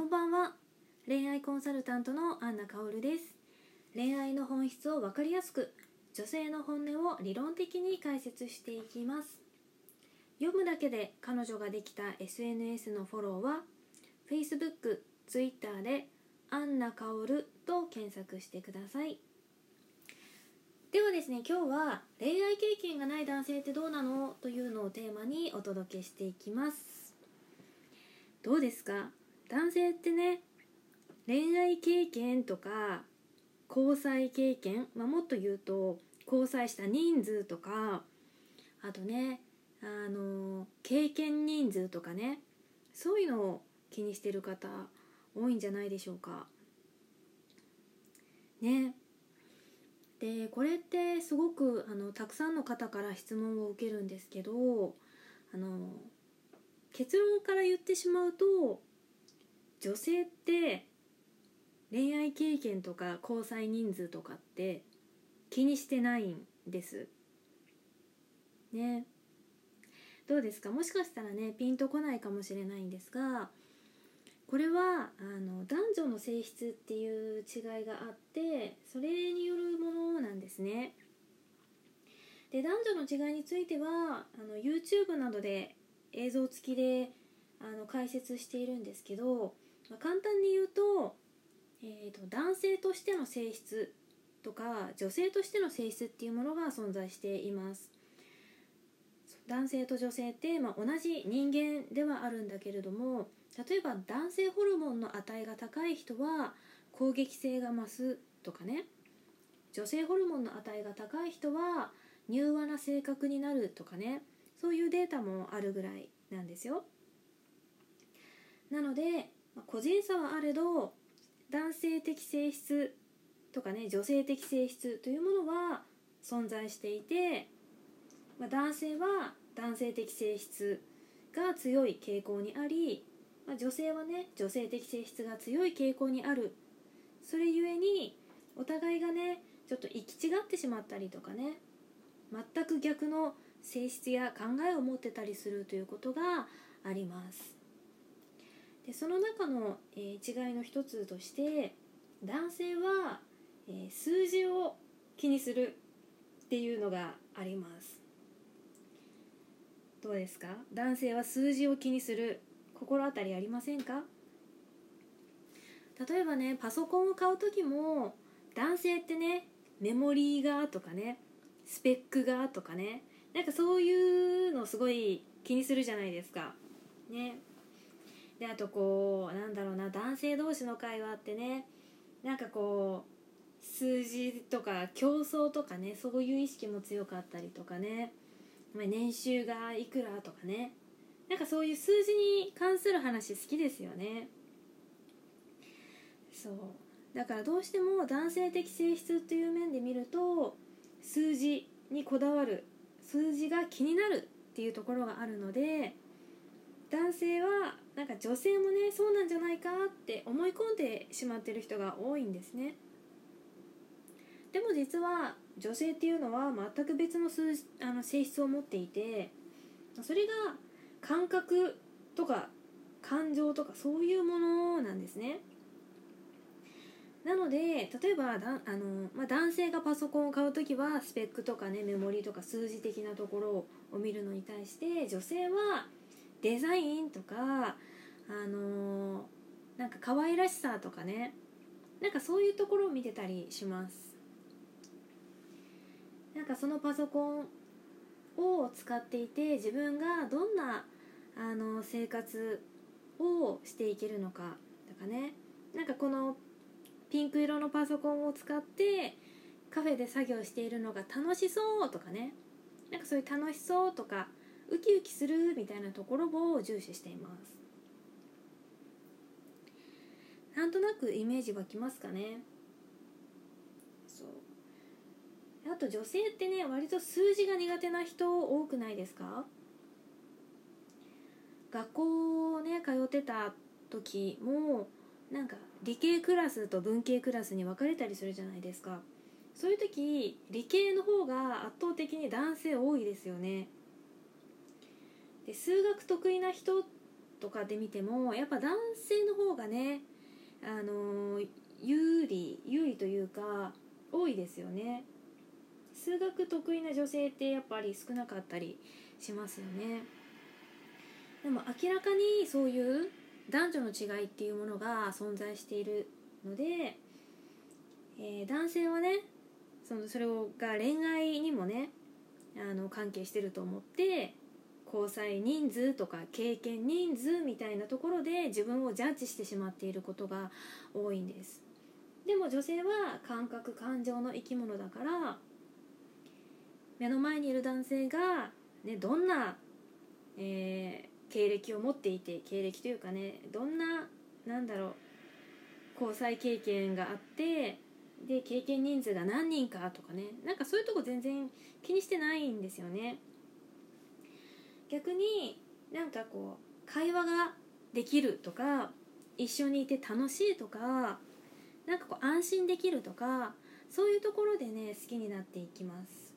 こんばんは。恋愛コンサルタントのアンナカオルです。恋愛の本質を分かりやすく女性の本音を理論的に解説していきます。読むだけで彼女ができた SNS のフォローは Facebook、Twitter でアンナカオルと検索してください。ではですね今日は恋愛経験がない男性ってどうなの？というのをテーマにお届けしていきます。どうですか？男性ってね恋愛経験とか交際経験、まあ、もっと言うと交際した人数とかあとねあの経験人数とかねそういうのを気にしてる方多いんじゃないでしょうか。ねでこれってすごくあのたくさんの方から質問を受けるんですけどあの結論から言ってしまうと女性って恋愛経験とか交際人数とかって気にしてないんです。ね。どうですか？もしかしたらねピンとこないかもしれないんですがこれはあの男女の性質っていう違いがあってそれによるものなんですね。で男女の違いについてはあの YouTube などで映像付きであの解説しているんですけどまあ、簡単に言うと,、えーと、男性としての性質とか女性としての性質っていうものが存在しています。男性と女性って、まあ、同じ人間ではあるんだけれども例えば男性ホルモンの値が高い人は攻撃性が増すとかね。女性ホルモンの値が高い人は柔和な性格になるとかね。そういうデータもあるぐらいなんですよ。なので個人差はあれど男性的性質とかね女性的性質というものは存在していて、まあ、男性は男性的性質が強い傾向にあり、まあ、女性はね女性的性質が強い傾向にある。それゆえにお互いがねちょっと行き違ってしまったりとかね全く逆の性質や考えを持ってたりするということがあります。でその中の、えー、違いの一つとして男性は、えー、数字を気にするっていうのがあります。どうですか？男性は数字を気にする。心当たりありませんか？例えばねパソコンを買う時も男性ってねメモリーがとかねスペックがとかねなんかそういうのすごい気にするじゃないですか。ね。であとこうなんだろうな男性同士の会話ってねなんかこう数字とか競争とかねそういう意識も強かったりとかね年収がいくらとかねなんかそういう数字に関する話好きですよね。そう。だからどうしても男性的性質っていう面で見ると数字にこだわる数字が気になるっていうところがあるので男性はなんか女性もねそうなんじゃないかって思い込んでしまってる人が多いんですね。でも実は女性っていうのは全く別の数あの性質を持っていてそれが感覚とか感情とかそういうものなんですね。なので例えばだあの、まあ、男性がパソコンを買う時はスペックとかねメモリとか数字的なところを見るのに対して女性はデザインとかあのー、なんか可愛らしさとかね。なんかそういうところを見てたりします。なんかそのパソコンを使っていて自分がどんなあの生活をしていけるのかとかね。なんかこのピンク色のパソコンを使ってカフェで作業しているのが楽しそうとかね。なんかそういう楽しそうとかウキウキするみたいなところを重視しています。なんとなくイメージ湧きますかね。そう。あと女性ってね割と数字が苦手な人多くないですか？学校ね通ってた時もなんか理系クラスと文系クラスに分かれたりするじゃないですか。そういう時理系の方が圧倒的に男性多いですよね。で数学得意な人とかで見てもやっぱ男性の方がねあの有利有利というか多いですよね。数学得意な女性ってやっぱり少なかったりしますよね。でも明らかにそういう男女の違いっていうものが存在しているので、えー、男性はねそのそれが恋愛にもねあの関係してると思って交際人数とか経験人数みたいなところで自分をジャッジしてしまっていることが多いんです。でも女性は感覚感情の生き物だから目の前にいる男性が、ね、どんな、えー、経歴を持っていて経歴というかねどんななんだろう交際経験があってで経験人数が何人かとかねなんかそういうとこ全然気にしてないんですよね。逆になんかこう会話ができるとか一緒にいて楽しいとかなんかこう安心できるとかそういうところでね好きになっていきます。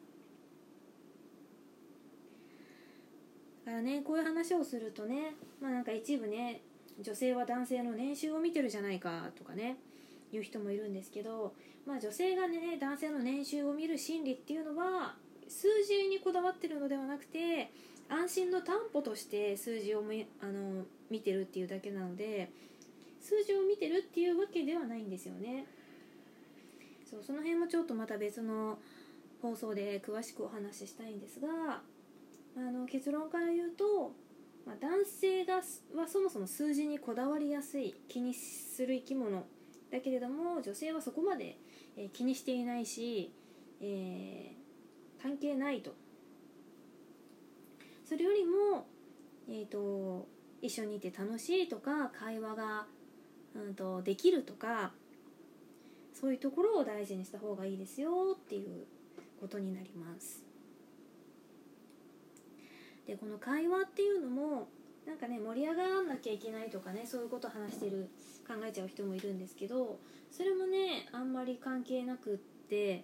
だからねこういう話をするとねまあなんか一部ね女性は男性の年収を見てるじゃないかとかね言う人もいるんですけど、まあ、女性がね男性の年収を見る心理っていうのは数字にこだわってるのではなくて安心の担保として数字をみあの見てるっていうだけなので数字を見てるっていうわけではないんですよね。そうその辺もちょっとまた別の放送で詳しくお話ししたいんですがあの結論から言うと、まあ、男性がはそもそも数字にこだわりやすい気にする生き物だけれども女性はそこまで、えー、気にしていないし、えー、関係ないと。それよりも、えーと、一緒にいて楽しいとか会話が、うんと、できるとかそういうところを大事にした方がいいですよっていうことになります。でこの会話っていうのもなんかね盛り上がらなきゃいけないとかねそういうことを話してる考えちゃう人もいるんですけどそれもねあんまり関係なくって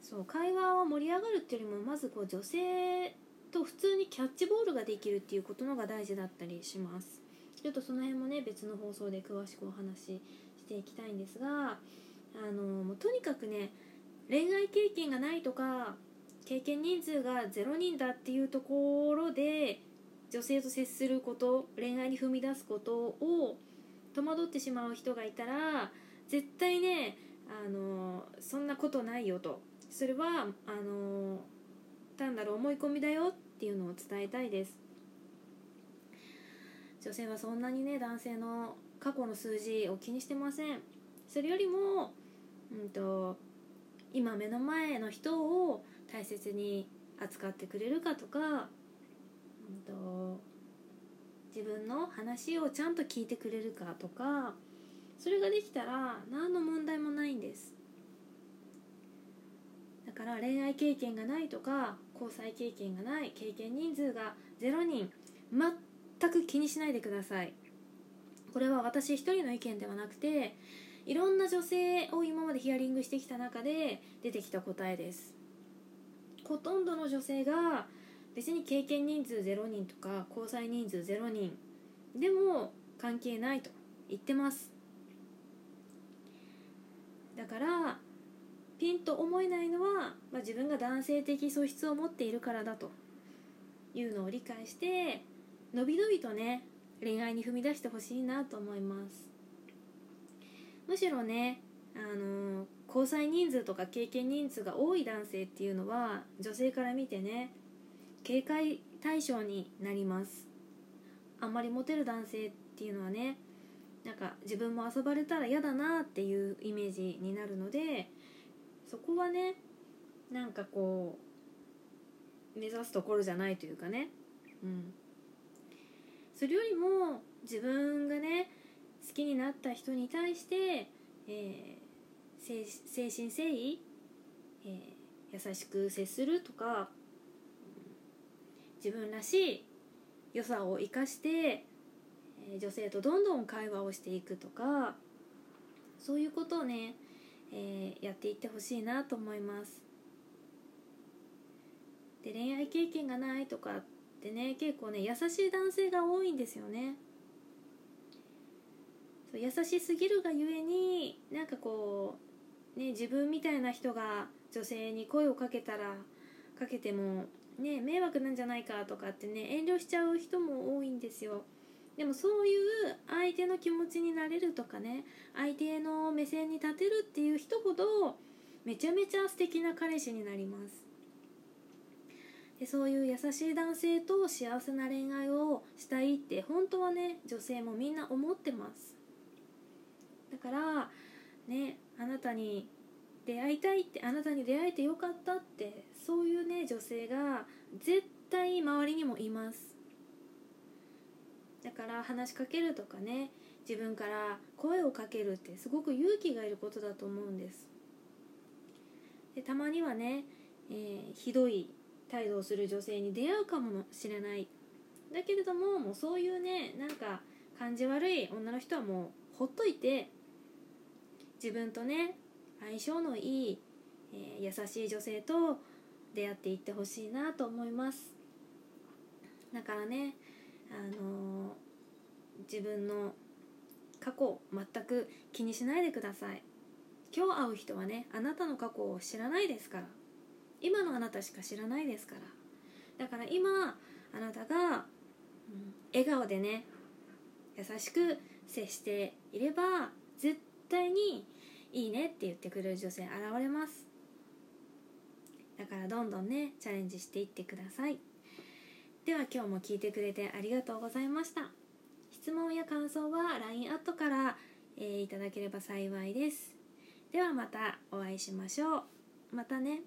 そう会話を盛り上がるっていうよりもまずこう女性と普通にキャッチボールができるっていうことのが大事だったりします。ちょっとその辺もね別の放送で詳しくお話ししていきたいんですがあのもうとにかくね恋愛経験がないとか経験人数が0人だっていうところで女性と接すること恋愛に踏み出すことを戸惑ってしまう人がいたら絶対ねあのそんなことないよと。それはあの単なる思い込みだよっていうのを伝えたいです。女性はそんなにね男性の過去の数字を気にしてません。それよりも、うんと、今目の前の人を大切に扱ってくれるかとか、うんと自分の話をちゃんと聞いてくれるかとかそれができたら何の問題もないんです。だから恋愛経験がないとか交際経験がない経験人数が0人全く気にしないでください。これは私一人の意見ではなくていろんな女性を今までヒアリングしてきた中で出てきた答えです。ほとんどの女性が別に経験人数0人とか交際人数0人でも関係ないと言ってます。だからピンと思えないのは、まあ、自分が男性的素質を持っているからだというのを理解してのびのびとね恋愛に踏み出してほしいなと思います。むしろねあの交際人数とか経験人数が多い男性っていうのは女性から見てね警戒対象になります。あんまりモテる男性っていうのはねなんか自分も遊ばれたら嫌だなっていうイメージになるのでそこはねなんかこう目指すところじゃないというかね。うん。それよりも自分がね好きになった人に対して、えー、精神誠意、えー、優しく接するとか自分らしい良さを生かして、え女性とどんどん会話をしていくとかそういうことをね、えー、やっていってほしいなと思います。で恋愛経験がないとかってね結構ね優しい男性が多いんですよね。そう優しすぎるがゆえになんかこうね自分みたいな人が女性に声をかけたらかけてもね迷惑なんじゃないかとかってね遠慮しちゃう人も多いんですよ。でもそういう相手の気持ちになれるとかね相手の目線に立てるっていう人ほどめちゃめちゃ素敵な彼氏になります。でそういう優しい男性と幸せな恋愛をしたいって本当はね女性もみんな思ってます。だからねあなたに出会いたいってあなたに出会えてよかったってそういうね女性が絶対周りにもいます。だから話しかけるとかね自分から声をかけるってすごく勇気がいることだと思うんです。でたまにはね、えー、ひどい態度をする女性に出会うかもしれない。だけれどももうそういうねなんか感じ悪い女の人はもうほっといて自分とね相性のいい、えー、優しい女性と出会っていってほしいなと思います。だからねあの、自分の過去全く気にしないでください。今日会う人はねあなたの過去を知らないですから。今のあなたしか知らないですから。だから今あなたが、うん、笑顔でね優しく接していれば絶対にいいねって言ってくれる女性現れます。だからどんどんねチャレンジしていってください。では今日も聞いてくれてありがとうございました。質問や感想は LINE アットから、えー、いただければ幸いです。ではまたお会いしましょう。またね。